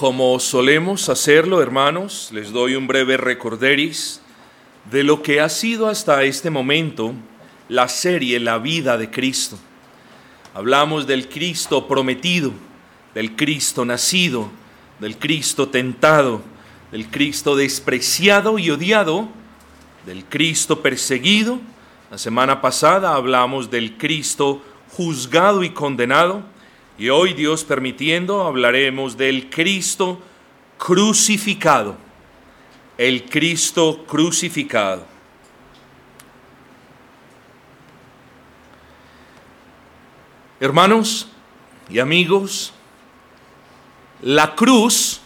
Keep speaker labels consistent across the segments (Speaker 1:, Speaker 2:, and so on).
Speaker 1: Como solemos hacerlo, hermanos, les doy un breve recorderis de lo que ha sido hasta este momento la serie La vida de Cristo. Hablamos del Cristo prometido, del Cristo nacido, del Cristo tentado, del Cristo despreciado y odiado, del Cristo perseguido. La semana pasada hablamos del Cristo juzgado y condenado. Y hoy, Dios permitiendo, hablaremos del Cristo crucificado. El Cristo crucificado. Hermanos y amigos, la cruz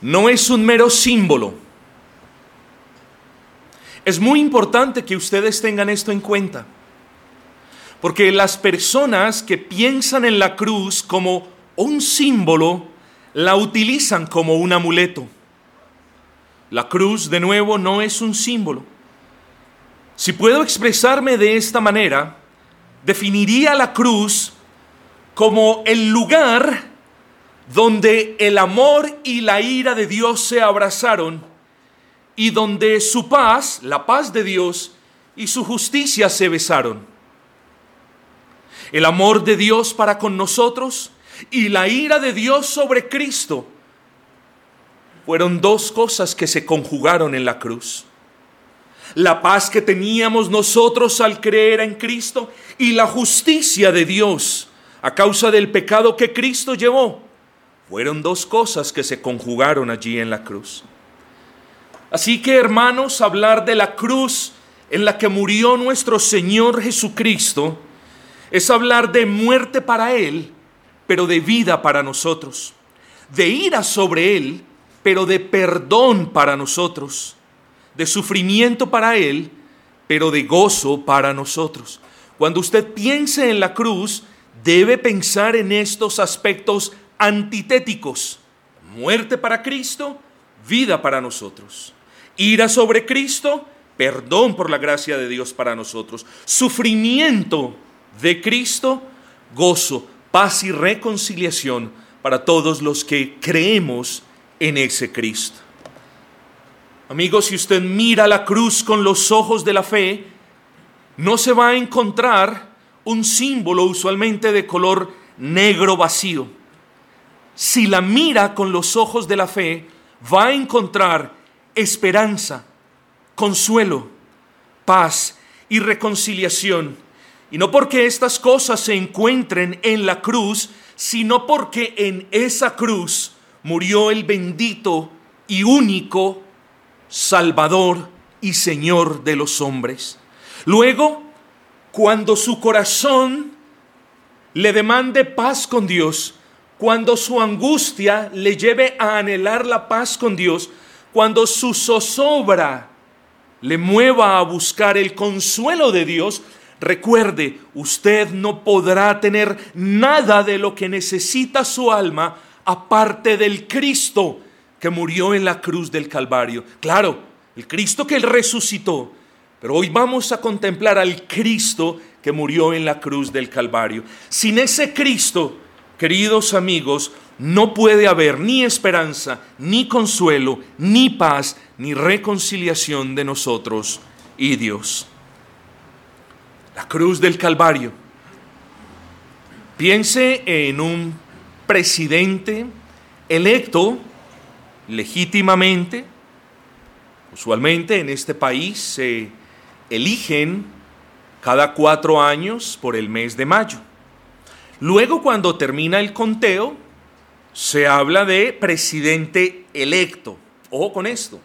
Speaker 1: no es un mero símbolo. Es muy importante que ustedes tengan esto en cuenta. Porque las personas que piensan en la cruz como un símbolo, la utilizan como un amuleto. La cruz, de nuevo, no es un símbolo. Si puedo expresarme de esta manera, definiría la cruz como el lugar donde el amor y la ira de Dios se abrazaron y donde su paz, la paz de Dios y su justicia se besaron el amor de Dios para con nosotros y la ira de Dios sobre Cristo fueron dos cosas que se conjugaron en la cruz. La paz que teníamos nosotros al creer en Cristo y la justicia de Dios a causa del pecado que Cristo llevó. Fueron dos cosas que se conjugaron allí en la cruz. Así que hermanos, hablar de la cruz en la que murió nuestro Señor Jesucristo es hablar de muerte para Él, pero de vida para nosotros. De ira sobre Él, pero de perdón para nosotros. De sufrimiento para Él, pero de gozo para nosotros. Cuando usted piense en la cruz, debe pensar en estos aspectos antitéticos. Muerte para Cristo, vida para nosotros. Ira sobre Cristo, perdón por la gracia de Dios para nosotros. Sufrimiento de Cristo, gozo, paz y reconciliación para todos los que creemos en ese Cristo. Amigos, si usted mira la cruz con los ojos de la fe, no se va a encontrar un símbolo usualmente de color negro vacío. Si la mira con los ojos de la fe, va a encontrar esperanza, consuelo, paz y reconciliación y no porque estas cosas se encuentren en la cruz, sino porque en esa cruz murió el bendito y único Salvador y Señor de los hombres. Luego, cuando su corazón le demande paz con Dios, cuando su angustia le lleve a anhelar la paz con Dios, cuando su zozobra le mueva a buscar el consuelo de Dios, Recuerde, usted no podrá tener nada de lo que necesita su alma aparte del Cristo que murió en la cruz del Calvario. Claro, el Cristo que resucitó. Pero hoy vamos a contemplar al Cristo que murió en la cruz del Calvario. Sin ese Cristo, queridos amigos, no puede haber ni esperanza, ni consuelo, ni paz, ni reconciliación de nosotros y Dios la cruz del Calvario. Piense en un presidente electo legítimamente. Usualmente en este país se eligen cada cuatro años por el mes de mayo. Luego cuando termina el conteo, se habla de presidente electo. Ojo con esto.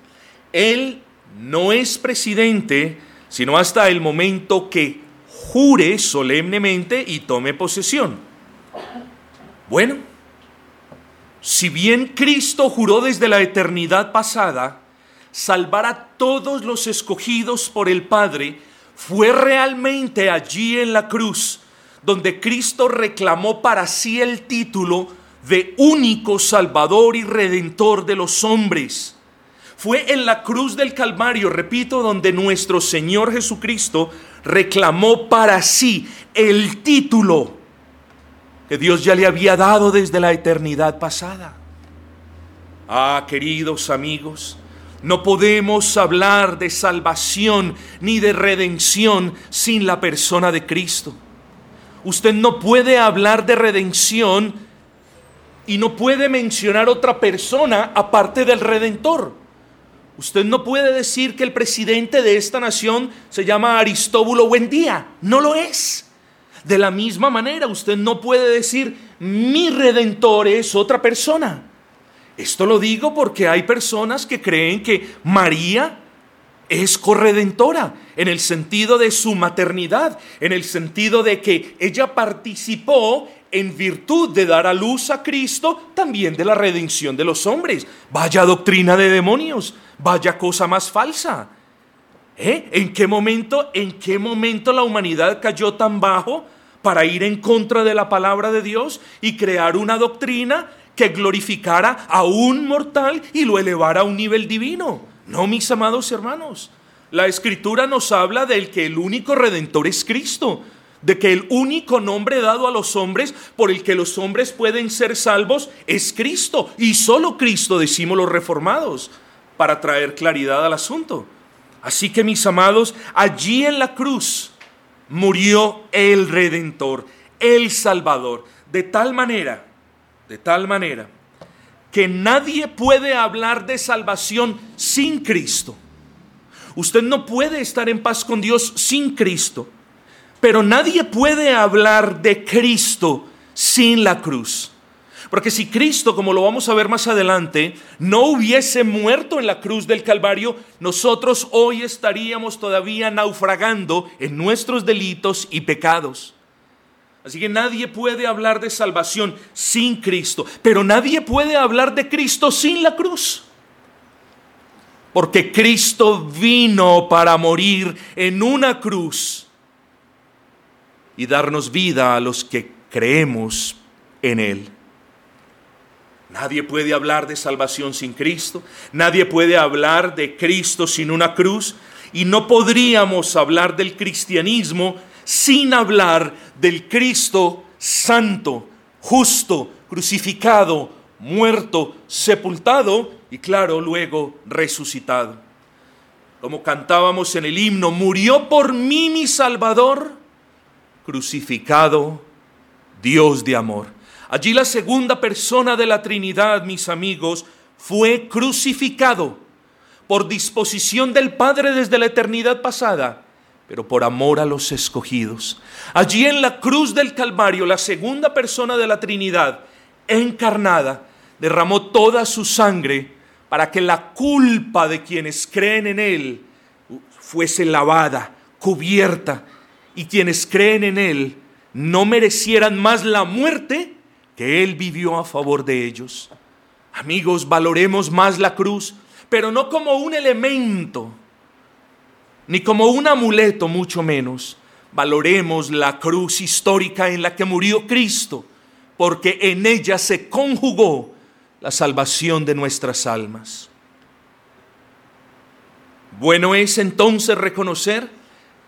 Speaker 1: Él no es presidente sino hasta el momento que jure solemnemente y tome posesión. Bueno, si bien Cristo juró desde la eternidad pasada salvar a todos los escogidos por el Padre, fue realmente allí en la cruz donde Cristo reclamó para sí el título de único Salvador y Redentor de los hombres. Fue en la cruz del Calvario, repito, donde nuestro Señor Jesucristo reclamó para sí el título que Dios ya le había dado desde la eternidad pasada. Ah, queridos amigos, no podemos hablar de salvación ni de redención sin la persona de Cristo. Usted no puede hablar de redención y no puede mencionar otra persona aparte del Redentor. Usted no puede decir que el presidente de esta nación se llama Aristóbulo Buendía. No lo es. De la misma manera, usted no puede decir mi redentor es otra persona. Esto lo digo porque hay personas que creen que María es corredentora en el sentido de su maternidad, en el sentido de que ella participó en virtud de dar a luz a Cristo también de la redención de los hombres. Vaya doctrina de demonios, vaya cosa más falsa. ¿Eh? ¿En qué momento, en qué momento la humanidad cayó tan bajo para ir en contra de la palabra de Dios y crear una doctrina que glorificara a un mortal y lo elevara a un nivel divino? No, mis amados hermanos. La escritura nos habla del que el único redentor es Cristo, de que el único nombre dado a los hombres por el que los hombres pueden ser salvos es Cristo. Y solo Cristo, decimos los reformados, para traer claridad al asunto. Así que mis amados, allí en la cruz murió el Redentor, el Salvador, de tal manera, de tal manera, que nadie puede hablar de salvación sin Cristo. Usted no puede estar en paz con Dios sin Cristo, pero nadie puede hablar de Cristo sin la cruz. Porque si Cristo, como lo vamos a ver más adelante, no hubiese muerto en la cruz del Calvario, nosotros hoy estaríamos todavía naufragando en nuestros delitos y pecados. Así que nadie puede hablar de salvación sin Cristo, pero nadie puede hablar de Cristo sin la cruz. Porque Cristo vino para morir en una cruz y darnos vida a los que creemos en Él. Nadie puede hablar de salvación sin Cristo, nadie puede hablar de Cristo sin una cruz y no podríamos hablar del cristianismo sin hablar del Cristo santo, justo, crucificado, muerto, sepultado y claro, luego resucitado. Como cantábamos en el himno, murió por mí mi Salvador, crucificado, Dios de amor. Allí la segunda persona de la Trinidad, mis amigos, fue crucificado por disposición del Padre desde la eternidad pasada pero por amor a los escogidos. Allí en la cruz del Calvario, la segunda persona de la Trinidad, encarnada, derramó toda su sangre para que la culpa de quienes creen en Él fuese lavada, cubierta, y quienes creen en Él no merecieran más la muerte que Él vivió a favor de ellos. Amigos, valoremos más la cruz, pero no como un elemento ni como un amuleto mucho menos. Valoremos la cruz histórica en la que murió Cristo, porque en ella se conjugó la salvación de nuestras almas. Bueno es entonces reconocer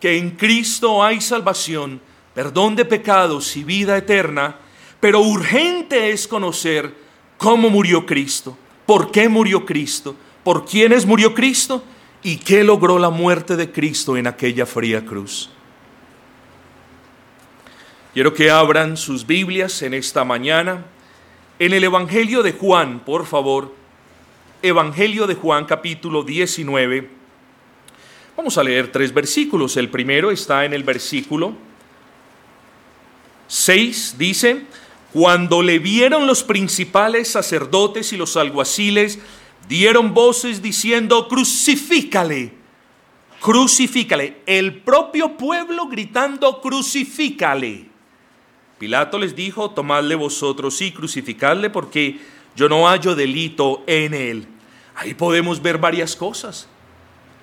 Speaker 1: que en Cristo hay salvación, perdón de pecados y vida eterna, pero urgente es conocer cómo murió Cristo, por qué murió Cristo, por quiénes murió Cristo ¿Y qué logró la muerte de Cristo en aquella fría cruz? Quiero que abran sus Biblias en esta mañana en el Evangelio de Juan, por favor. Evangelio de Juan capítulo 19. Vamos a leer tres versículos. El primero está en el versículo 6. Dice, cuando le vieron los principales sacerdotes y los alguaciles, dieron voces diciendo, crucifícale, crucifícale. El propio pueblo gritando, crucifícale. Pilato les dijo, tomadle vosotros y crucificadle porque yo no hallo delito en él. Ahí podemos ver varias cosas.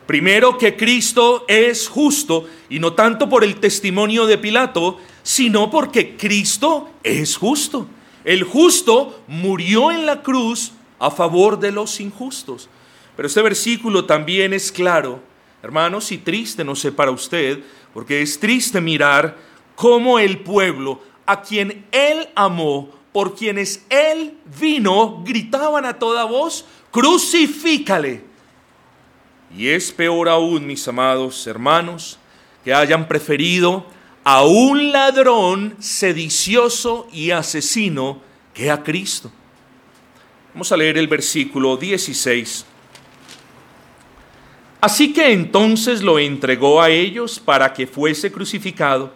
Speaker 1: Primero que Cristo es justo y no tanto por el testimonio de Pilato, sino porque Cristo es justo. El justo murió en la cruz a favor de los injustos. Pero este versículo también es claro, hermanos, y triste, no sé para usted, porque es triste mirar cómo el pueblo, a quien Él amó, por quienes Él vino, gritaban a toda voz, crucifícale. Y es peor aún, mis amados hermanos, que hayan preferido a un ladrón sedicioso y asesino que a Cristo. Vamos a leer el versículo 16. Así que entonces lo entregó a ellos para que fuese crucificado.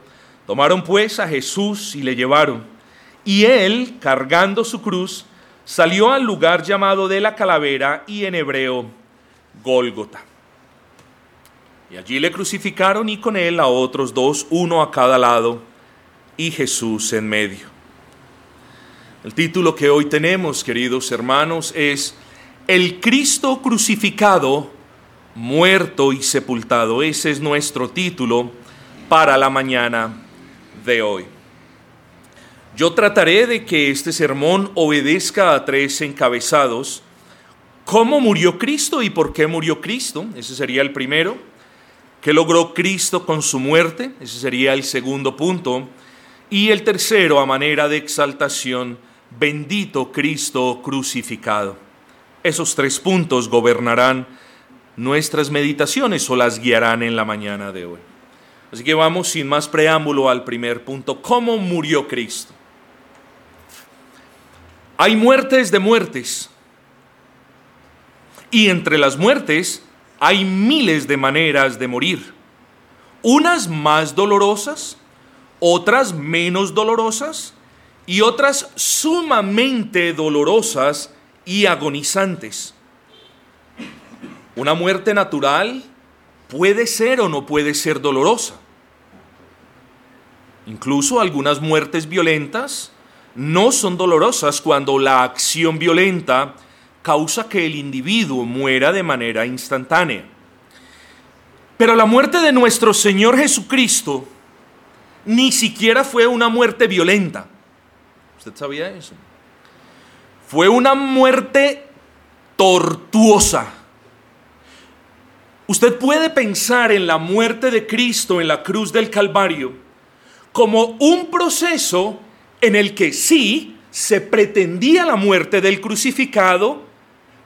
Speaker 1: Tomaron pues a Jesús y le llevaron. Y él, cargando su cruz, salió al lugar llamado de la calavera y en hebreo Gólgota. Y allí le crucificaron y con él a otros dos, uno a cada lado, y Jesús en medio. El título que hoy tenemos, queridos hermanos, es El Cristo crucificado, muerto y sepultado. Ese es nuestro título para la mañana de hoy. Yo trataré de que este sermón obedezca a tres encabezados. ¿Cómo murió Cristo y por qué murió Cristo? Ese sería el primero. ¿Qué logró Cristo con su muerte? Ese sería el segundo punto. Y el tercero, a manera de exaltación, bendito Cristo crucificado. Esos tres puntos gobernarán nuestras meditaciones o las guiarán en la mañana de hoy. Así que vamos sin más preámbulo al primer punto. ¿Cómo murió Cristo? Hay muertes de muertes. Y entre las muertes hay miles de maneras de morir. Unas más dolorosas, otras menos dolorosas y otras sumamente dolorosas y agonizantes. Una muerte natural puede ser o no puede ser dolorosa. Incluso algunas muertes violentas no son dolorosas cuando la acción violenta causa que el individuo muera de manera instantánea. Pero la muerte de nuestro Señor Jesucristo ni siquiera fue una muerte violenta. ¿Usted sabía eso? Fue una muerte tortuosa. Usted puede pensar en la muerte de Cristo en la cruz del Calvario como un proceso en el que sí se pretendía la muerte del crucificado,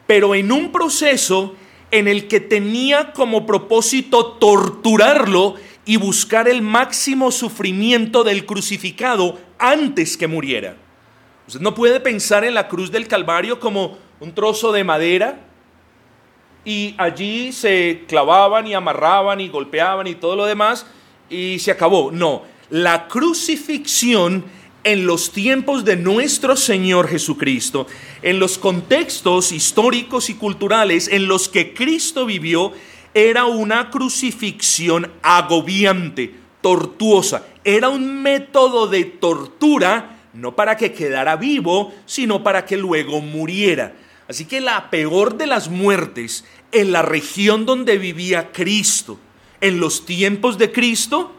Speaker 1: pero en un proceso en el que tenía como propósito torturarlo y buscar el máximo sufrimiento del crucificado antes que muriera. Usted no puede pensar en la cruz del Calvario como un trozo de madera y allí se clavaban y amarraban y golpeaban y todo lo demás y se acabó. No, la crucifixión en los tiempos de nuestro Señor Jesucristo, en los contextos históricos y culturales en los que Cristo vivió, era una crucifixión agobiante, tortuosa. Era un método de tortura, no para que quedara vivo, sino para que luego muriera. Así que la peor de las muertes en la región donde vivía Cristo, en los tiempos de Cristo,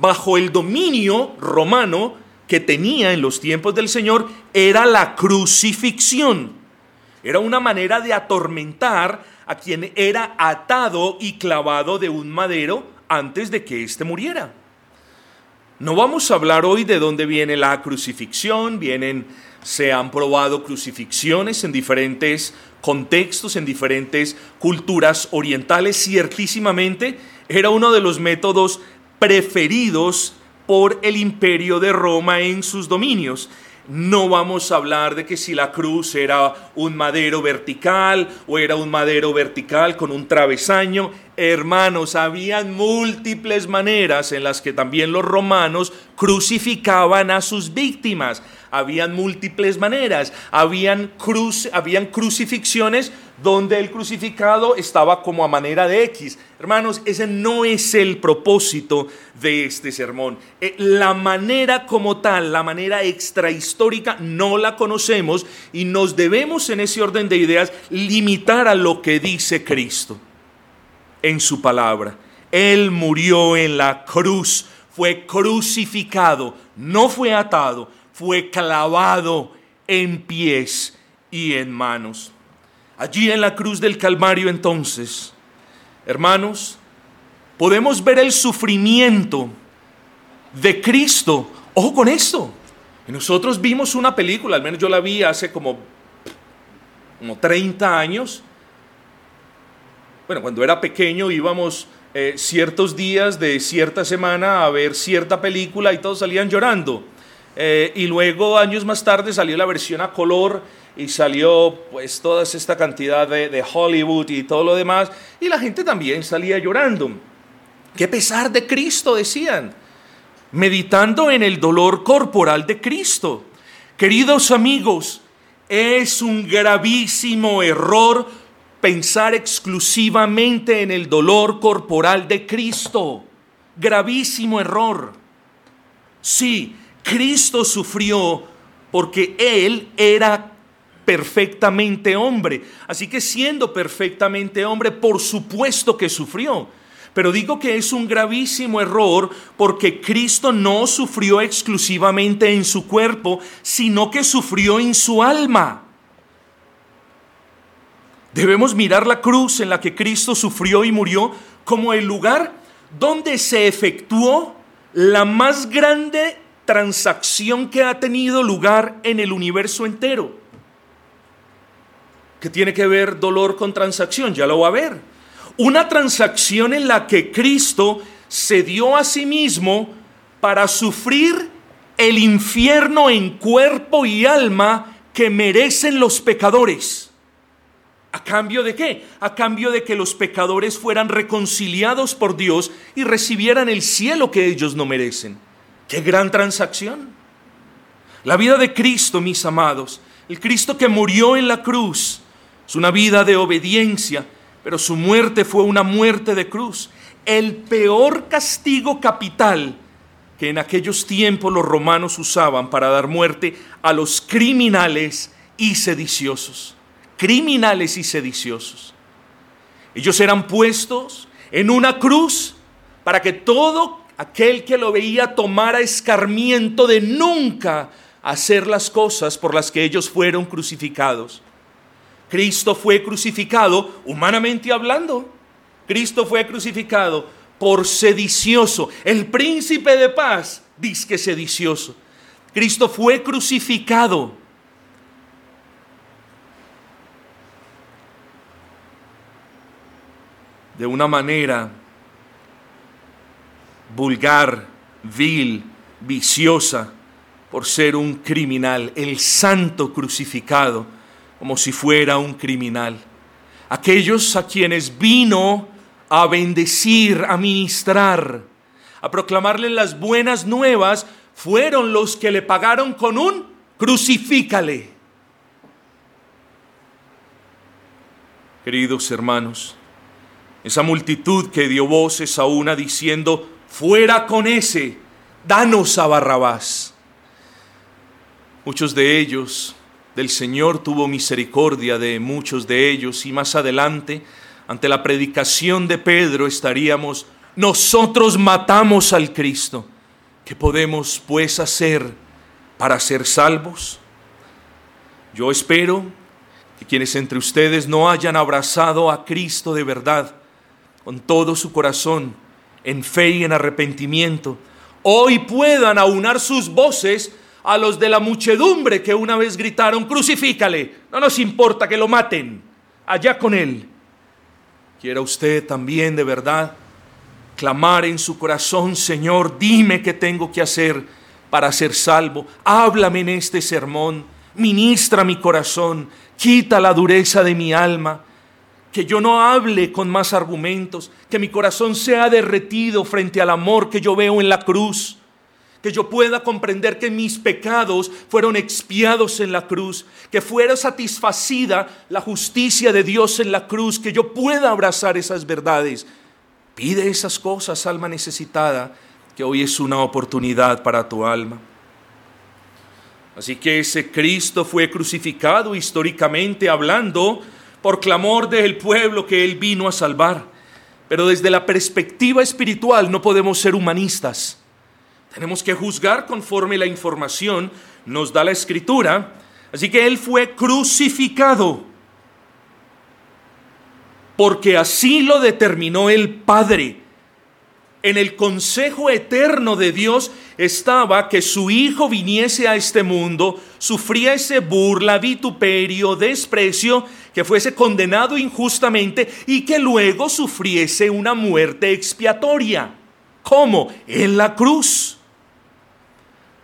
Speaker 1: bajo el dominio romano, que tenía en los tiempos del Señor era la crucifixión. Era una manera de atormentar a quien era atado y clavado de un madero antes de que éste muriera. No vamos a hablar hoy de dónde viene la crucifixión, vienen, se han probado crucifixiones en diferentes contextos, en diferentes culturas orientales, ciertísimamente era uno de los métodos preferidos por el imperio de Roma en sus dominios. No vamos a hablar de que si la cruz era un madero vertical o era un madero vertical con un travesaño. Hermanos, habían múltiples maneras en las que también los romanos crucificaban a sus víctimas. Habían múltiples maneras. Habían, cruz, habían crucifixiones donde el crucificado estaba como a manera de X. Hermanos, ese no es el propósito de este sermón. Eh, la manera como tal, la manera extrahistórica, no la conocemos y nos debemos en ese orden de ideas limitar a lo que dice Cristo en su palabra. Él murió en la cruz, fue crucificado, no fue atado, fue clavado en pies y en manos. Allí en la cruz del Calvario entonces, hermanos, podemos ver el sufrimiento de Cristo. Ojo con esto, nosotros vimos una película, al menos yo la vi hace como, como 30 años. Bueno, cuando era pequeño íbamos eh, ciertos días de cierta semana a ver cierta película y todos salían llorando. Eh, y luego, años más tarde, salió la versión a color y salió pues toda esta cantidad de, de Hollywood y todo lo demás. Y la gente también salía llorando. Qué pesar de Cristo, decían, meditando en el dolor corporal de Cristo. Queridos amigos, es un gravísimo error pensar exclusivamente en el dolor corporal de Cristo. Gravísimo error. Sí, Cristo sufrió porque Él era perfectamente hombre. Así que siendo perfectamente hombre, por supuesto que sufrió. Pero digo que es un gravísimo error porque Cristo no sufrió exclusivamente en su cuerpo, sino que sufrió en su alma. Debemos mirar la cruz en la que Cristo sufrió y murió como el lugar donde se efectuó la más grande transacción que ha tenido lugar en el universo entero. ¿Qué tiene que ver dolor con transacción? Ya lo va a ver. Una transacción en la que Cristo se dio a sí mismo para sufrir el infierno en cuerpo y alma que merecen los pecadores. ¿A cambio de qué? A cambio de que los pecadores fueran reconciliados por Dios y recibieran el cielo que ellos no merecen. ¡Qué gran transacción! La vida de Cristo, mis amados, el Cristo que murió en la cruz, es una vida de obediencia, pero su muerte fue una muerte de cruz. El peor castigo capital que en aquellos tiempos los romanos usaban para dar muerte a los criminales y sediciosos. Criminales y sediciosos. Ellos eran puestos en una cruz para que todo aquel que lo veía tomara escarmiento de nunca hacer las cosas por las que ellos fueron crucificados. Cristo fue crucificado, humanamente hablando, Cristo fue crucificado por sedicioso. El príncipe de paz que sedicioso. Cristo fue crucificado. De una manera vulgar, vil, viciosa, por ser un criminal, el santo crucificado como si fuera un criminal. Aquellos a quienes vino a bendecir, a ministrar, a proclamarle las buenas nuevas, fueron los que le pagaron con un crucifícale. Queridos hermanos, esa multitud que dio voces a una diciendo, fuera con ese, danos a Barrabás. Muchos de ellos del Señor tuvo misericordia de muchos de ellos y más adelante, ante la predicación de Pedro, estaríamos, nosotros matamos al Cristo. ¿Qué podemos pues hacer para ser salvos? Yo espero que quienes entre ustedes no hayan abrazado a Cristo de verdad, con todo su corazón, en fe y en arrepentimiento, hoy puedan aunar sus voces a los de la muchedumbre que una vez gritaron, crucifícale, no nos importa que lo maten, allá con él. Quiera usted también de verdad clamar en su corazón, Señor, dime qué tengo que hacer para ser salvo, háblame en este sermón, ministra mi corazón, quita la dureza de mi alma, que yo no hable con más argumentos, que mi corazón sea derretido frente al amor que yo veo en la cruz que yo pueda comprender que mis pecados fueron expiados en la cruz, que fuera satisfacida la justicia de Dios en la cruz, que yo pueda abrazar esas verdades. Pide esas cosas, alma necesitada, que hoy es una oportunidad para tu alma. Así que ese Cristo fue crucificado históricamente hablando por clamor del pueblo que Él vino a salvar. Pero desde la perspectiva espiritual no podemos ser humanistas. Tenemos que juzgar conforme la información nos da la escritura. Así que Él fue crucificado porque así lo determinó el Padre. en el consejo eterno de Dios estaba que su Hijo viniese a este mundo, sufriese burla, vituperio, desprecio, que fuese condenado injustamente y que luego sufriese una muerte expiatoria. ¿Cómo? En la cruz.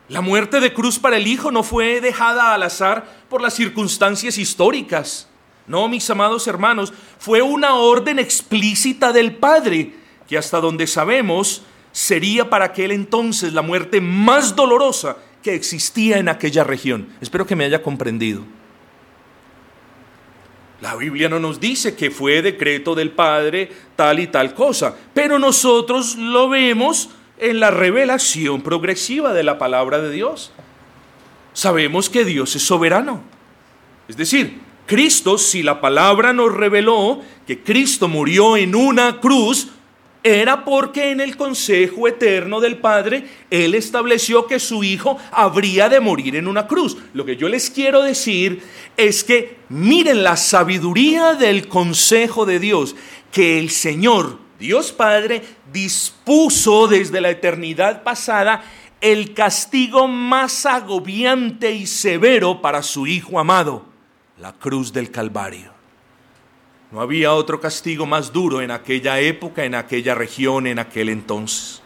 Speaker 1: La muerte de cruz para el Hijo no fue dejada al azar por las circunstancias históricas. No, mis amados hermanos, fue una orden explícita del Padre que hasta donde sabemos sería para aquel entonces la muerte más dolorosa que existía en aquella región. Espero que me haya comprendido. La Biblia no nos dice que fue decreto del Padre tal y tal cosa, pero nosotros lo vemos en la revelación progresiva de la palabra de Dios. Sabemos que Dios es soberano. Es decir, Cristo, si la palabra nos reveló que Cristo murió en una cruz, era porque en el consejo eterno del Padre Él estableció que su Hijo habría de morir en una cruz. Lo que yo les quiero decir es que miren la sabiduría del consejo de Dios, que el Señor, Dios Padre, dispuso desde la eternidad pasada el castigo más agobiante y severo para su Hijo amado, la cruz del Calvario. No había otro castigo más duro en aquella época, en aquella región, en aquel entonces.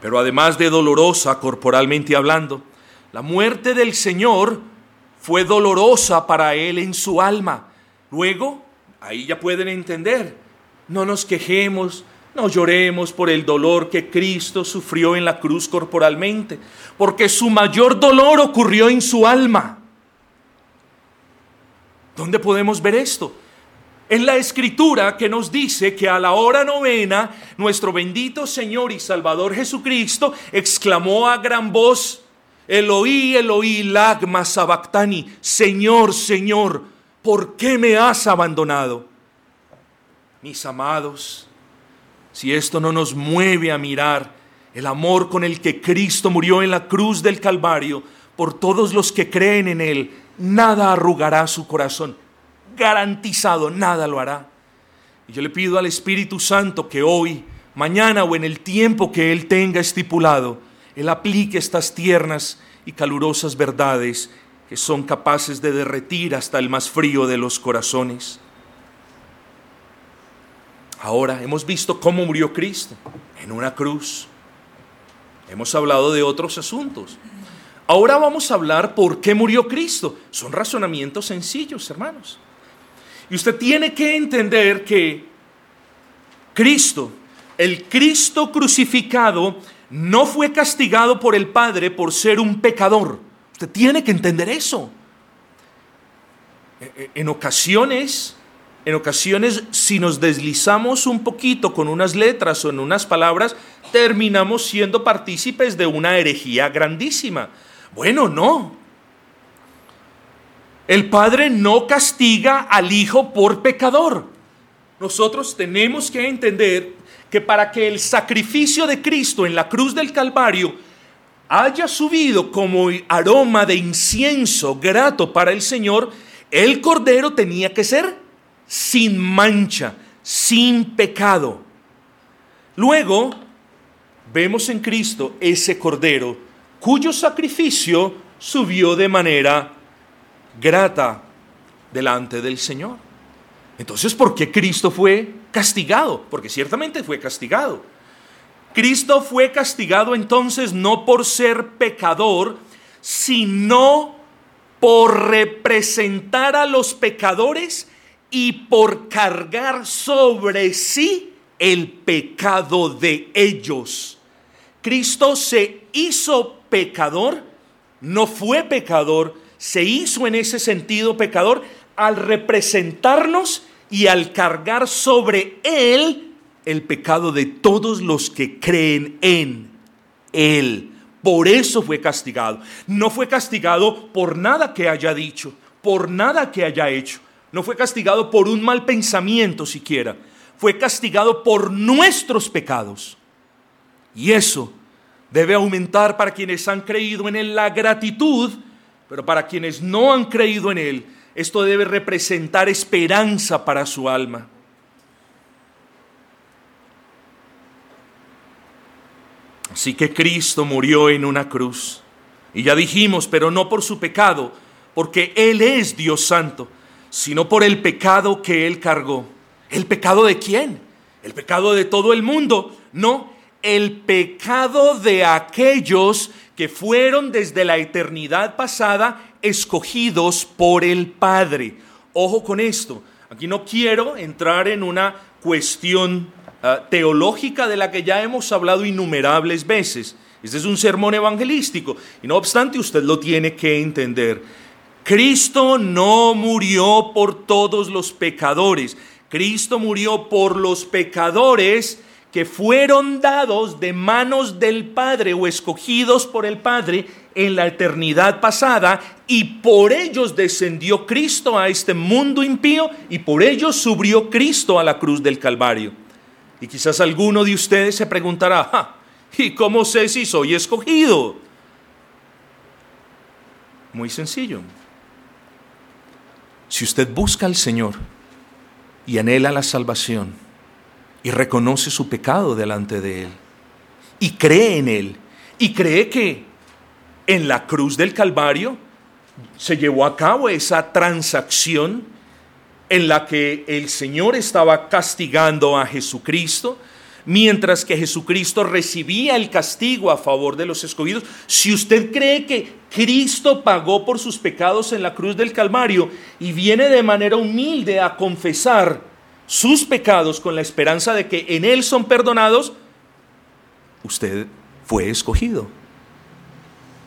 Speaker 1: Pero además de dolorosa corporalmente hablando, la muerte del Señor fue dolorosa para él en su alma. Luego, ahí ya pueden entender, no nos quejemos, no lloremos por el dolor que Cristo sufrió en la cruz corporalmente, porque su mayor dolor ocurrió en su alma. ¿Dónde podemos ver esto? En la escritura que nos dice que a la hora novena nuestro bendito Señor y Salvador Jesucristo exclamó a gran voz, Eloí, Eloí, lagma sabactani, Señor, Señor, ¿por qué me has abandonado? Mis amados, si esto no nos mueve a mirar el amor con el que Cristo murió en la cruz del Calvario por todos los que creen en Él, nada arrugará su corazón garantizado, nada lo hará. Y yo le pido al Espíritu Santo que hoy, mañana o en el tiempo que Él tenga estipulado, Él aplique estas tiernas y calurosas verdades que son capaces de derretir hasta el más frío de los corazones. Ahora hemos visto cómo murió Cristo en una cruz. Hemos hablado de otros asuntos. Ahora vamos a hablar por qué murió Cristo. Son razonamientos sencillos, hermanos. Y usted tiene que entender que Cristo, el Cristo crucificado, no fue castigado por el Padre por ser un pecador. Usted tiene que entender eso. E, e, en ocasiones, en ocasiones, si nos deslizamos un poquito con unas letras o en unas palabras, terminamos siendo partícipes de una herejía grandísima. Bueno, no. El Padre no castiga al Hijo por pecador. Nosotros tenemos que entender que para que el sacrificio de Cristo en la cruz del Calvario haya subido como aroma de incienso grato para el Señor, el Cordero tenía que ser sin mancha, sin pecado. Luego, vemos en Cristo ese Cordero cuyo sacrificio subió de manera grata delante del Señor. Entonces, ¿por qué Cristo fue castigado? Porque ciertamente fue castigado. Cristo fue castigado entonces no por ser pecador, sino por representar a los pecadores y por cargar sobre sí el pecado de ellos. Cristo se hizo pecador, no fue pecador, se hizo en ese sentido pecador al representarnos y al cargar sobre él el pecado de todos los que creen en él. Por eso fue castigado. No fue castigado por nada que haya dicho, por nada que haya hecho. No fue castigado por un mal pensamiento siquiera. Fue castigado por nuestros pecados. Y eso debe aumentar para quienes han creído en él la gratitud pero para quienes no han creído en Él, esto debe representar esperanza para su alma. Así que Cristo murió en una cruz. Y ya dijimos, pero no por su pecado, porque Él es Dios Santo, sino por el pecado que Él cargó. ¿El pecado de quién? ¿El pecado de todo el mundo? No, el pecado de aquellos que fueron desde la eternidad pasada escogidos por el Padre. Ojo con esto, aquí no quiero entrar en una cuestión ah, teológica de la que ya hemos hablado innumerables veces. Este es un sermón evangelístico y no obstante usted lo tiene que entender. Cristo no murió por todos los pecadores. Cristo murió por los pecadores que fueron dados de manos del Padre o escogidos por el Padre en la eternidad pasada y por ellos descendió Cristo a este mundo impío y por ellos subió Cristo a la cruz del Calvario. Y quizás alguno de ustedes se preguntará, ¿y cómo sé si soy escogido? Muy sencillo. Si usted busca al Señor y anhela la salvación, y reconoce su pecado delante de Él y cree en Él y cree que en la cruz del Calvario se llevó a cabo esa transacción en la que el Señor estaba castigando a Jesucristo, mientras que Jesucristo recibía el castigo a favor de los escogidos. Si usted cree que Cristo pagó por sus pecados en la cruz del Calvario y viene de manera humilde a confesar sus pecados con la esperanza de que en Él son perdonados, usted fue escogido.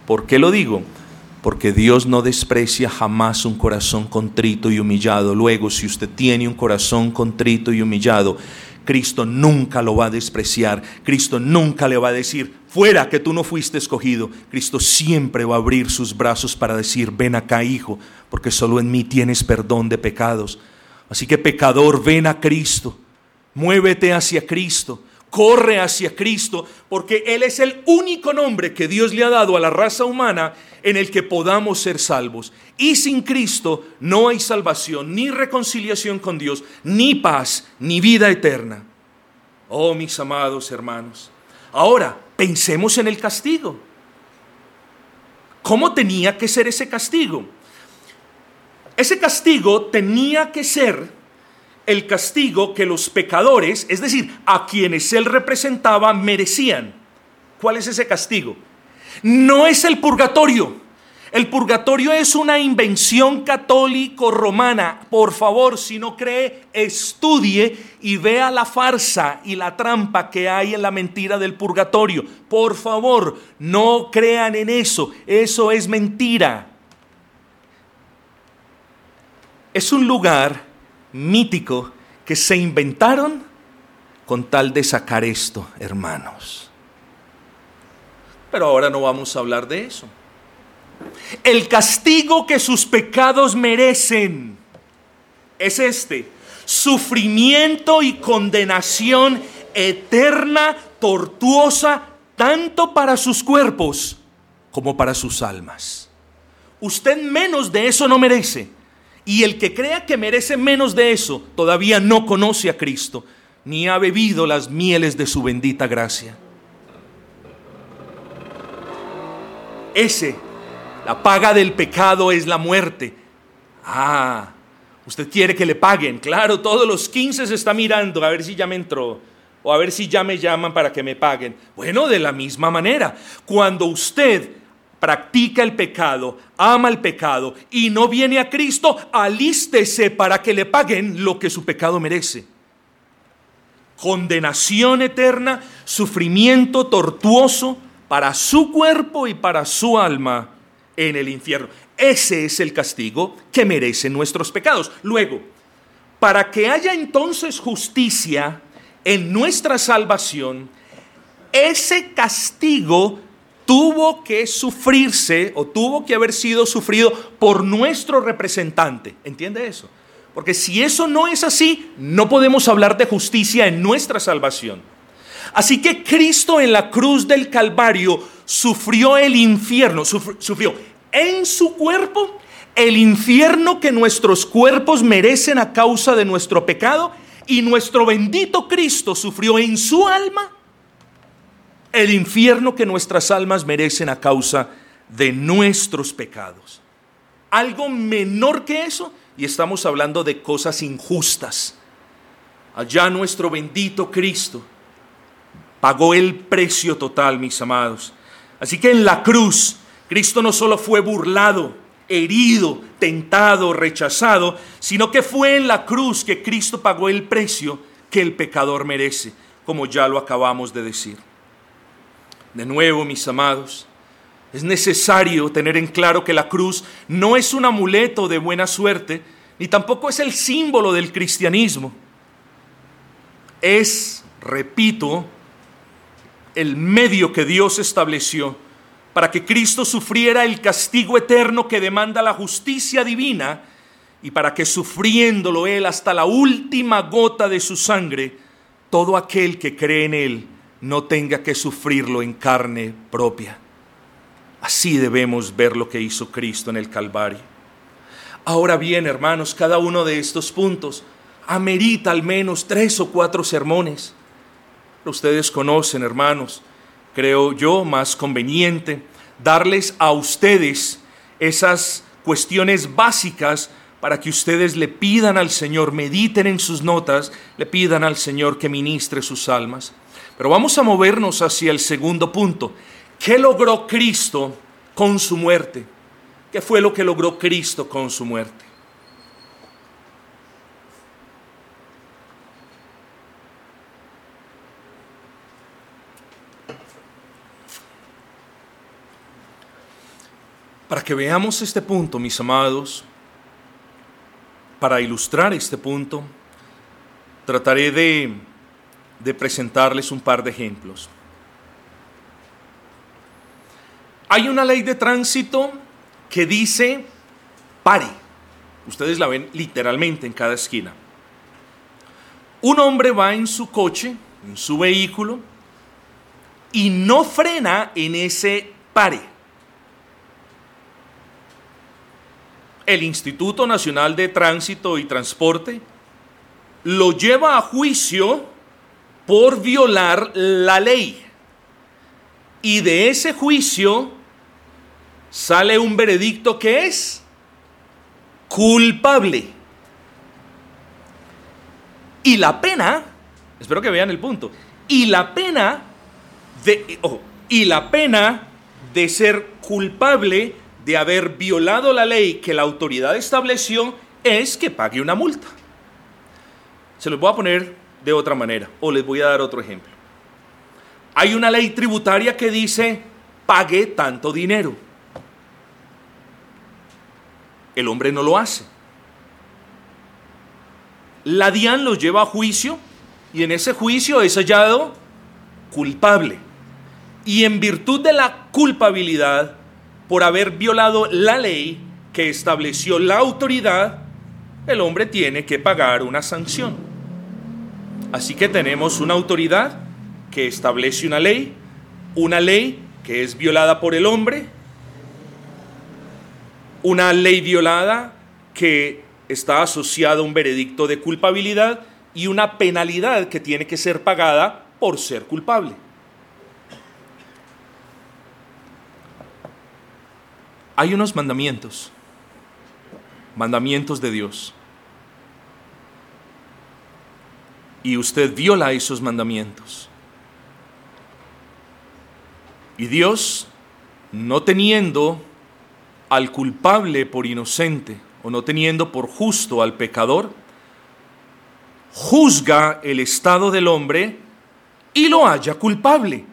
Speaker 1: ¿Por qué lo digo? Porque Dios no desprecia jamás un corazón contrito y humillado. Luego, si usted tiene un corazón contrito y humillado, Cristo nunca lo va a despreciar. Cristo nunca le va a decir, fuera que tú no fuiste escogido. Cristo siempre va a abrir sus brazos para decir, ven acá, hijo, porque solo en mí tienes perdón de pecados. Así que pecador, ven a Cristo, muévete hacia Cristo, corre hacia Cristo, porque Él es el único nombre que Dios le ha dado a la raza humana en el que podamos ser salvos. Y sin Cristo no hay salvación, ni reconciliación con Dios, ni paz, ni vida eterna. Oh, mis amados hermanos. Ahora, pensemos en el castigo. ¿Cómo tenía que ser ese castigo? Ese castigo tenía que ser el castigo que los pecadores, es decir, a quienes él representaba, merecían. ¿Cuál es ese castigo? No es el purgatorio. El purgatorio es una invención católico-romana. Por favor, si no cree, estudie y vea la farsa y la trampa que hay en la mentira del purgatorio. Por favor, no crean en eso. Eso es mentira es un lugar mítico que se inventaron con tal de sacar esto, hermanos. Pero ahora no vamos a hablar de eso. El castigo que sus pecados merecen es este, sufrimiento y condenación eterna, tortuosa, tanto para sus cuerpos como para sus almas. Usted menos de eso no merece. Y el que crea que merece menos de eso todavía no conoce a Cristo, ni ha bebido las mieles de su bendita gracia. Ese, la paga del pecado es la muerte. Ah, usted quiere que le paguen. Claro, todos los 15 se está mirando a ver si ya me entró o a ver si ya me llaman para que me paguen. Bueno, de la misma manera, cuando usted practica el pecado, ama el pecado y no viene a Cristo, alístese para que le paguen lo que su pecado merece. Condenación eterna, sufrimiento tortuoso para su cuerpo y para su alma en el infierno. Ese es el castigo que merecen nuestros pecados. Luego, para que haya entonces justicia en nuestra salvación, ese castigo tuvo que sufrirse o tuvo que haber sido sufrido por nuestro representante. ¿Entiende eso? Porque si eso no es así, no podemos hablar de justicia en nuestra salvación. Así que Cristo en la cruz del Calvario sufrió el infierno, sufrió en su cuerpo el infierno que nuestros cuerpos merecen a causa de nuestro pecado y nuestro bendito Cristo sufrió en su alma el infierno que nuestras almas merecen a causa de nuestros pecados. Algo menor que eso, y estamos hablando de cosas injustas. Allá nuestro bendito Cristo pagó el precio total, mis amados. Así que en la cruz, Cristo no solo fue burlado, herido, tentado, rechazado, sino que fue en la cruz que Cristo pagó el precio que el pecador merece, como ya lo acabamos de decir. De nuevo, mis amados, es necesario tener en claro que la cruz no es un amuleto de buena suerte, ni tampoco es el símbolo del cristianismo. Es, repito, el medio que Dios estableció para que Cristo sufriera el castigo eterno que demanda la justicia divina y para que sufriéndolo Él hasta la última gota de su sangre, todo aquel que cree en Él no tenga que sufrirlo en carne propia. Así debemos ver lo que hizo Cristo en el Calvario. Ahora bien, hermanos, cada uno de estos puntos amerita al menos tres o cuatro sermones. Ustedes conocen, hermanos, creo yo más conveniente darles a ustedes esas cuestiones básicas para que ustedes le pidan al Señor, mediten en sus notas, le pidan al Señor que ministre sus almas. Pero vamos a movernos hacia el segundo punto, ¿Qué logró Cristo con su muerte? ¿Qué fue lo que logró Cristo con su muerte? Para que veamos este punto, mis amados, para ilustrar este punto, trataré de, de presentarles un par de ejemplos. Hay una ley de tránsito que dice pare. Ustedes la ven literalmente en cada esquina. Un hombre va en su coche, en su vehículo, y no frena en ese pare. El Instituto Nacional de Tránsito y Transporte lo lleva a juicio por violar la ley. Y de ese juicio sale un veredicto que es culpable. Y la pena, espero que vean el punto, y la pena de, y la pena de ser culpable de haber violado la ley que la autoridad estableció es que pague una multa. Se los voy a poner de otra manera o les voy a dar otro ejemplo. Hay una ley tributaria que dice pague tanto dinero el hombre no lo hace. La DIAN los lleva a juicio y en ese juicio es hallado culpable. Y en virtud de la culpabilidad por haber violado la ley que estableció la autoridad, el hombre tiene que pagar una sanción. Así que tenemos una autoridad que establece una ley, una ley que es violada por el hombre una ley violada que está asociada a un veredicto de culpabilidad y una penalidad que tiene que ser pagada por ser culpable. Hay unos mandamientos, mandamientos de Dios. Y usted viola esos mandamientos. Y Dios, no teniendo al culpable por inocente o no teniendo por justo al pecador, juzga el estado del hombre y lo halla culpable.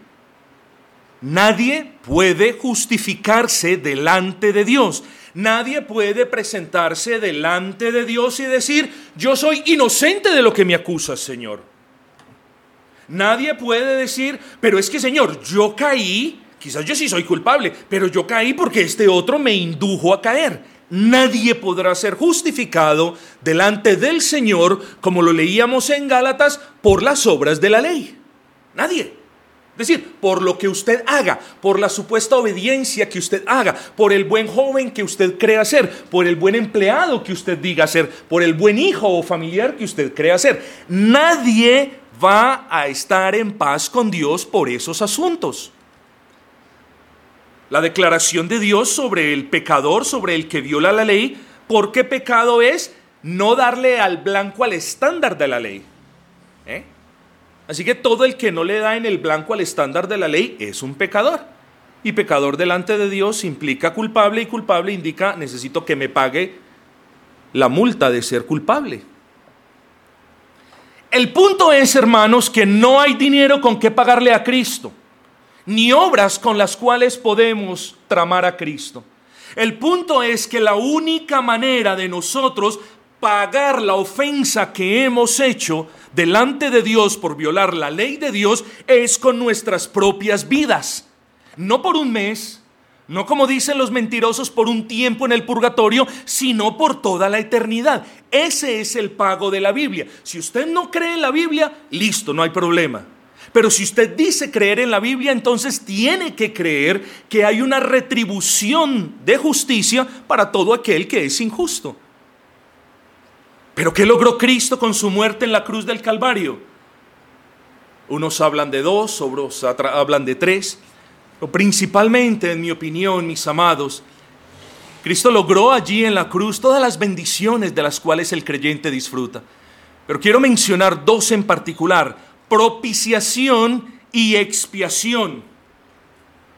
Speaker 1: Nadie puede justificarse delante de Dios. Nadie puede presentarse delante de Dios y decir, yo soy inocente de lo que me acusa, Señor. Nadie puede decir, pero es que, Señor, yo caí Quizás yo sí soy culpable, pero yo caí porque este otro me indujo a caer. Nadie podrá ser justificado delante del Señor, como lo leíamos en Gálatas, por las obras de la ley. Nadie. Es decir, por lo que usted haga, por la supuesta obediencia que usted haga, por el buen joven que usted crea ser, por el buen empleado que usted diga ser, por el buen hijo o familiar que usted crea ser. Nadie va a estar en paz con Dios por esos asuntos. La declaración de Dios sobre el pecador, sobre el que viola la ley, ¿por qué pecado es? No darle al blanco al estándar de la ley. ¿Eh? Así que todo el que no le da en el blanco al estándar de la ley es un pecador. Y pecador delante de Dios implica culpable y culpable indica necesito que me pague la multa de ser culpable. El punto es, hermanos, que no hay dinero con que pagarle a Cristo, ni obras con las cuales podemos tramar a Cristo. El punto es que la única manera de nosotros pagar la ofensa que hemos hecho delante de Dios por violar la ley de Dios es con nuestras propias vidas. No por un mes, no como dicen los mentirosos por un tiempo en el purgatorio, sino por toda la eternidad. Ese es el pago de la Biblia. Si usted no cree en la Biblia, listo, no hay problema. Pero si usted dice creer en la Biblia, entonces tiene que creer que hay una retribución de justicia para todo aquel que es injusto. Pero ¿qué logró Cristo con su muerte en la cruz del Calvario? Unos hablan de dos, otros hablan de tres. Pero principalmente, en mi opinión, mis amados, Cristo logró allí en la cruz todas las bendiciones de las cuales el creyente disfruta. Pero quiero mencionar dos en particular, propiciación y expiación.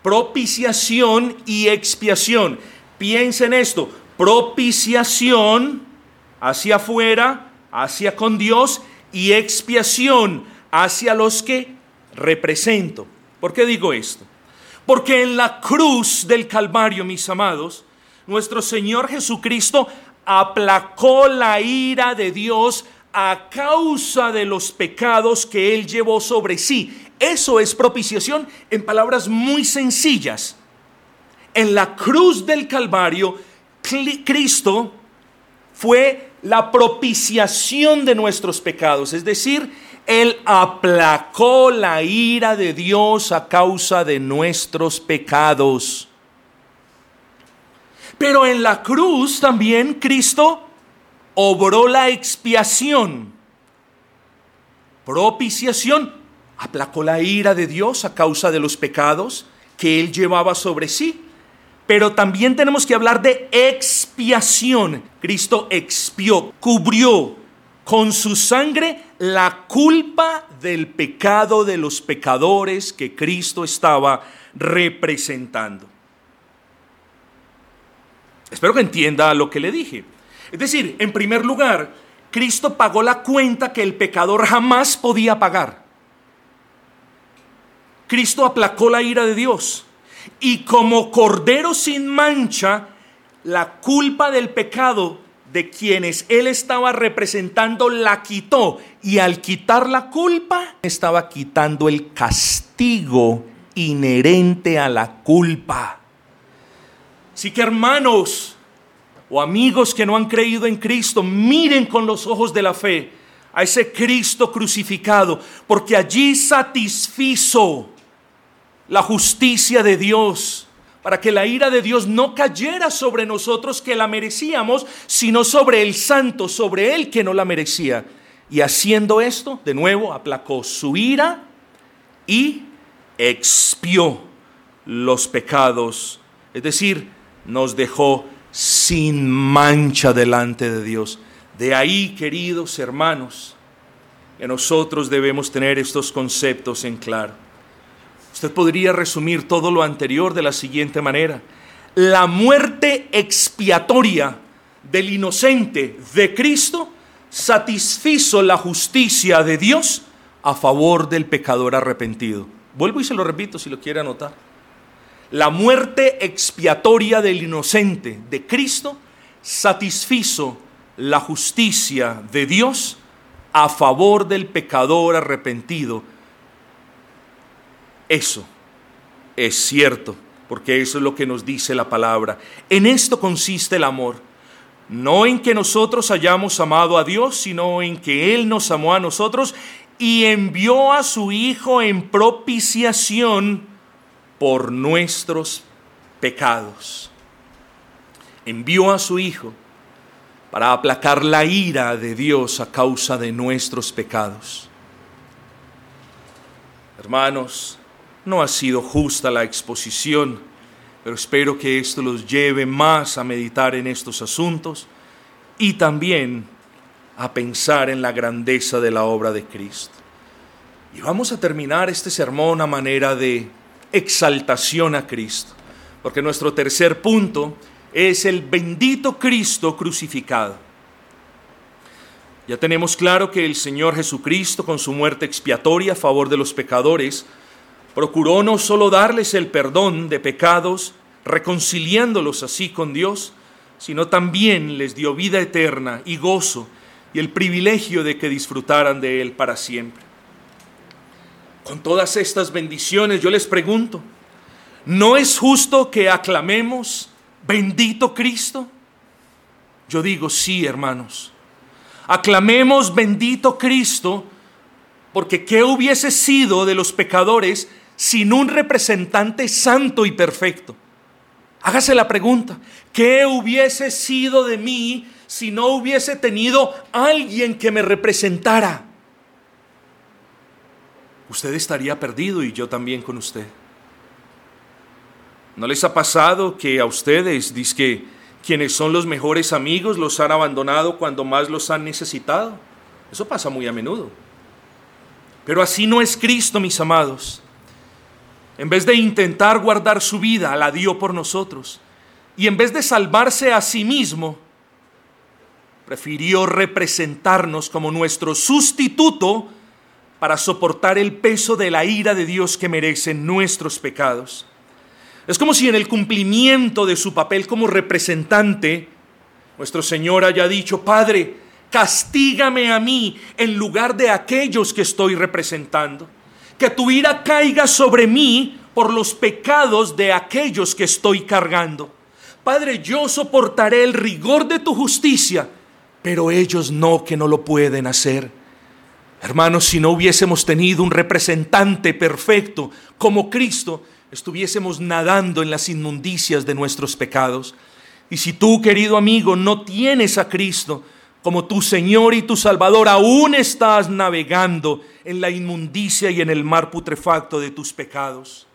Speaker 1: Propiciación y expiación. Piensa en esto, propiciación hacia afuera, hacia con Dios y expiación hacia los que represento. ¿Por qué digo esto? Porque en la cruz del Calvario, mis amados, nuestro Señor Jesucristo aplacó la ira de Dios a causa de los pecados que Él llevó sobre sí. Eso es propiciación en palabras muy sencillas. En la cruz del Calvario, Cristo fue la propiciación de nuestros pecados, es decir, Él aplacó la ira de Dios a causa de nuestros pecados. Pero en la cruz también Cristo obró la expiación, propiciación, aplacó la ira de Dios a causa de los pecados que Él llevaba sobre sí. Pero también tenemos que hablar de expiación. Cristo expió, cubrió con su sangre la culpa del pecado de los pecadores que Cristo estaba representando. Espero que entienda lo que le dije. Es decir, en primer lugar, Cristo pagó la cuenta que el pecador jamás podía pagar. Cristo aplacó la ira de Dios y como cordero sin mancha, la culpa del pecado de quienes él estaba representando la quitó. Y al quitar la culpa, estaba quitando el castigo inherente a la culpa. Así que hermanos o amigos que no han creído en Cristo, miren con los ojos de la fe a ese Cristo crucificado, porque allí satisfizo la justicia de Dios, para que la ira de Dios no cayera sobre nosotros que la merecíamos, sino sobre el santo, sobre él que no la merecía. Y haciendo esto, de nuevo, aplacó su ira y expió los pecados. Es decir, nos dejó sin mancha delante de Dios. De ahí, queridos hermanos, que nosotros debemos tener estos conceptos en claro. Usted podría resumir todo lo anterior de la siguiente manera. La muerte expiatoria del inocente de Cristo satisfizo la justicia de Dios a favor del pecador arrepentido. Vuelvo y se lo repito si lo quiere anotar. La muerte expiatoria del inocente de Cristo satisfizo la justicia de Dios a favor del pecador arrepentido eso es cierto, porque eso es lo que nos dice la palabra. En esto consiste el amor. No en que nosotros hayamos amado a Dios, sino en que Él nos amó a nosotros y envió a su Hijo en propiciación por nuestros pecados. Envió a su Hijo para aplacar la ira de Dios a causa de nuestros pecados. Hermanos, no ha sido justa la exposición, pero espero que esto los lleve más a meditar en estos asuntos y también a pensar en la grandeza de la obra de Cristo. Y vamos a terminar este sermón a manera de exaltación a Cristo, porque nuestro tercer punto es el bendito Cristo crucificado. Ya tenemos claro que el Señor Jesucristo, con su muerte expiatoria a favor de los pecadores, procuró no solo darles el perdón de pecados, reconciliándolos así con Dios, sino también les dio vida eterna y gozo y el privilegio de que disfrutaran de Él para siempre. Con todas estas bendiciones yo les pregunto, ¿no es justo que aclamemos, bendito Cristo? Yo digo, sí, hermanos. Aclamemos, bendito Cristo, porque ¿qué hubiese sido de los pecadores sin un representante santo y perfecto? Hágase la pregunta, ¿qué hubiese sido de mí si no hubiese tenido alguien que me representara? Usted estaría perdido y yo también con usted. ¿No les ha pasado que a ustedes, que quienes son los mejores amigos, los han abandonado cuando más los han necesitado? Eso pasa muy a menudo. Pero así no es Cristo, mis amados. En vez de intentar guardar su vida, la dio por nosotros. Y en vez de salvarse a sí mismo, prefirió representarnos como nuestro sustituto para soportar el peso de la ira de Dios que merecen nuestros pecados. Es como si en el cumplimiento de su papel como representante, nuestro Señor haya dicho, Padre, castígame a mí en lugar de aquellos que estoy representando que tu ira caiga sobre mí por los pecados de aquellos que estoy cargando. Padre, yo soportaré el rigor de tu justicia, pero ellos no, que no lo pueden hacer. Hermanos, si no hubiésemos tenido un representante perfecto como Cristo, estuviésemos nadando en las inmundicias de nuestros pecados. Y si tú, querido amigo, no tienes a Cristo, como tu Señor y tu Salvador, aún estás navegando en la inmundicia y en el mar putrefacto de tus pecados.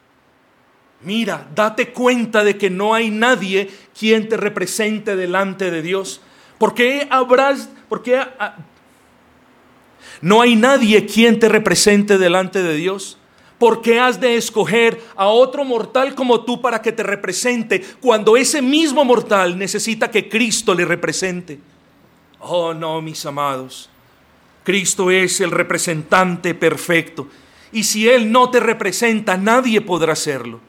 Speaker 1: Mira, date cuenta de que no hay nadie quien te represente delante de Dios. ¿Por qué habrás, por qué no hay nadie quien te represente delante de Dios? ¿Por qué has de escoger a otro mortal como tú para que te represente cuando ese mismo mortal necesita que Cristo le represente? Oh, no, mis amados. Cristo es el representante perfecto. Y si Él no te representa, nadie podrá hacerlo.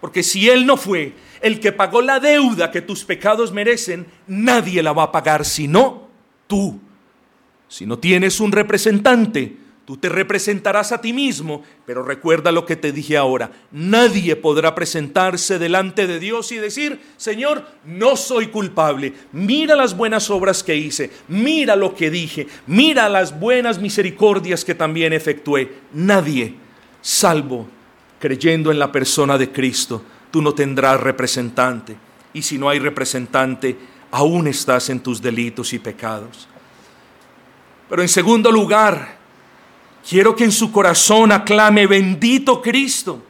Speaker 1: Porque si Él no fue el que pagó la deuda que tus pecados merecen, nadie la va a pagar sino tú. Si no tienes un representante, Tú te representarás a ti mismo, pero recuerda lo que te dije ahora. Nadie podrá presentarse delante de Dios y decir, Señor, no soy culpable. Mira las buenas obras que hice, mira lo que dije, mira las buenas misericordias que también efectué. Nadie, salvo creyendo en la persona de Cristo, tú no tendrás representante. Y si no hay representante, aún estás en tus delitos y pecados. Pero en segundo lugar, Quiero que en su corazón aclame, bendito Cristo,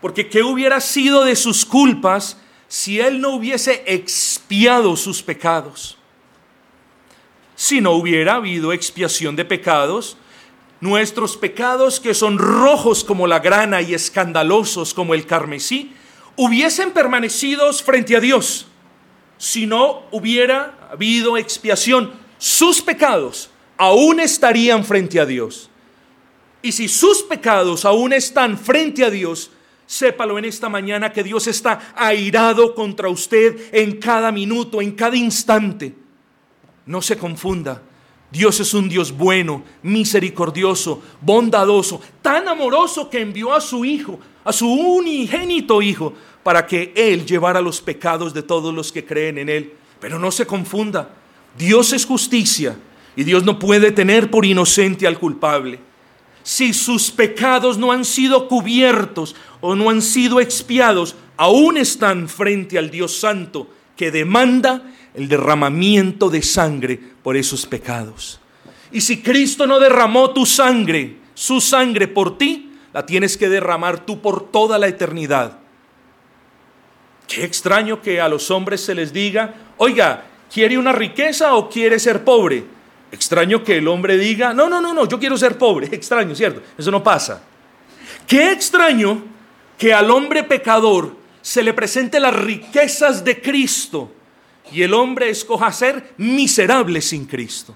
Speaker 1: porque ¿qué hubiera sido de sus culpas si Él no hubiese expiado sus pecados? Si no hubiera habido expiación de pecados, nuestros pecados que son rojos como la grana y escandalosos como el carmesí, hubiesen permanecido frente a Dios. Si no hubiera habido expiación, sus pecados aún estarían frente a Dios. Y si sus pecados aún están frente a Dios, sépalo en esta mañana que Dios está airado contra usted en cada minuto, en cada instante. No se confunda. Dios es un Dios bueno, misericordioso, bondadoso, tan amoroso que envió a su Hijo, a su unigénito Hijo, para que Él llevara los pecados de todos los que creen en Él. Pero no se confunda. Dios es justicia y Dios no puede tener por inocente al culpable. Si sus pecados no han sido cubiertos o no han sido expiados, aún están frente al Dios Santo que demanda el derramamiento de sangre por esos pecados. Y si Cristo no derramó tu sangre, su sangre por ti, la tienes que derramar tú por toda la eternidad. Qué extraño que a los hombres se les diga, oiga, ¿quiere una riqueza o quiere ser pobre? Extraño que el hombre diga, no, no, no, no, yo quiero ser pobre. Extraño, ¿cierto? Eso no pasa. Qué extraño que al hombre pecador se le presente las riquezas de Cristo y el hombre escoja ser miserable sin Cristo.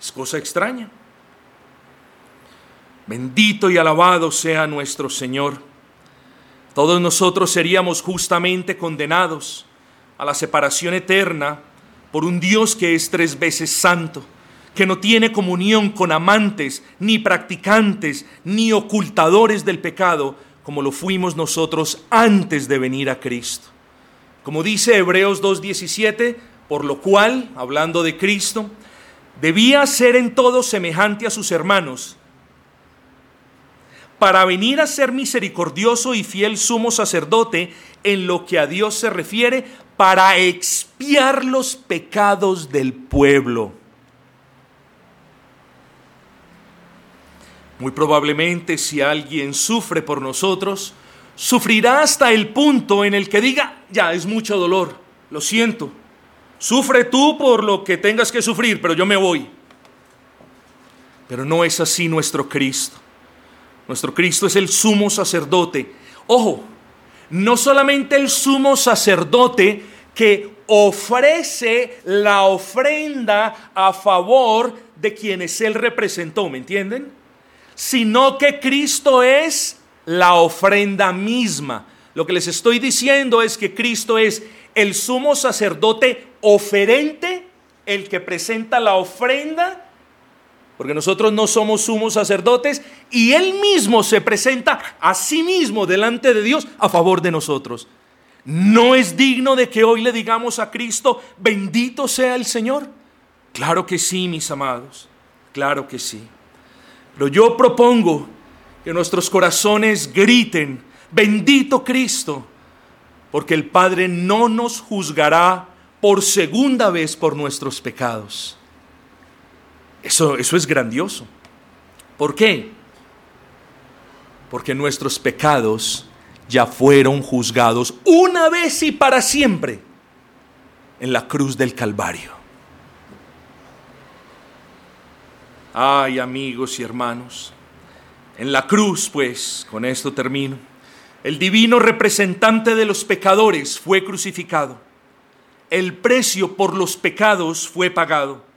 Speaker 1: Es cosa extraña. Bendito y alabado sea nuestro Señor. Todos nosotros seríamos justamente condenados a la separación eterna por un Dios que es tres veces santo, que no tiene comunión con amantes, ni practicantes, ni ocultadores del pecado, como lo fuimos nosotros antes de venir a Cristo. Como dice Hebreos 2.17, por lo cual, hablando de Cristo, debía ser en todo semejante a sus hermanos, para venir a ser misericordioso y fiel sumo sacerdote en lo que a Dios se refiere, para expiar los pecados del pueblo. Muy probablemente si alguien sufre por nosotros, sufrirá hasta el punto en el que diga, ya es mucho dolor, lo siento, sufre tú por lo que tengas que sufrir, pero yo me voy. Pero no es así nuestro Cristo. Nuestro Cristo es el sumo sacerdote. Ojo, no solamente el sumo sacerdote que ofrece la ofrenda a favor de quienes él representó, ¿me entienden? Sino que Cristo es la ofrenda misma. Lo que les estoy diciendo es que Cristo es el sumo sacerdote oferente, el que presenta la ofrenda porque nosotros no somos sumos sacerdotes y Él mismo se presenta a sí mismo delante de Dios a favor de nosotros. ¿No es digno de que hoy le digamos a Cristo, bendito sea el Señor? Claro que sí, mis amados, claro que sí. Pero yo propongo que nuestros corazones griten, bendito Cristo, porque el Padre no nos juzgará por segunda vez por nuestros pecados eso, es grandioso. ¿Por qué? Porque nuestros pecados ya fueron juzgados una vez y para siempre en la cruz del Calvario. Ay amigos y hermanos, en la cruz pues, con esto termino, el divino representante de los pecadores fue crucificado, el precio por los pecados fue pagado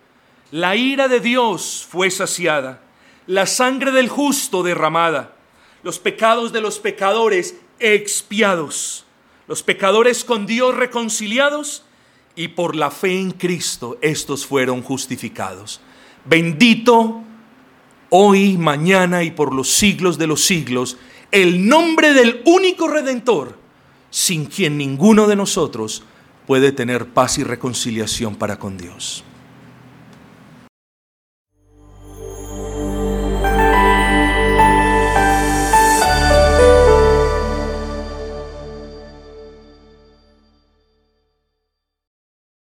Speaker 1: la ira de Dios fue saciada, la sangre del justo derramada, los pecados de los pecadores expiados, los pecadores con Dios reconciliados y por la fe en Cristo estos fueron justificados. Bendito hoy, mañana y por los siglos de los siglos el nombre del único redentor, sin quien ninguno de nosotros puede tener paz y reconciliación para con Dios.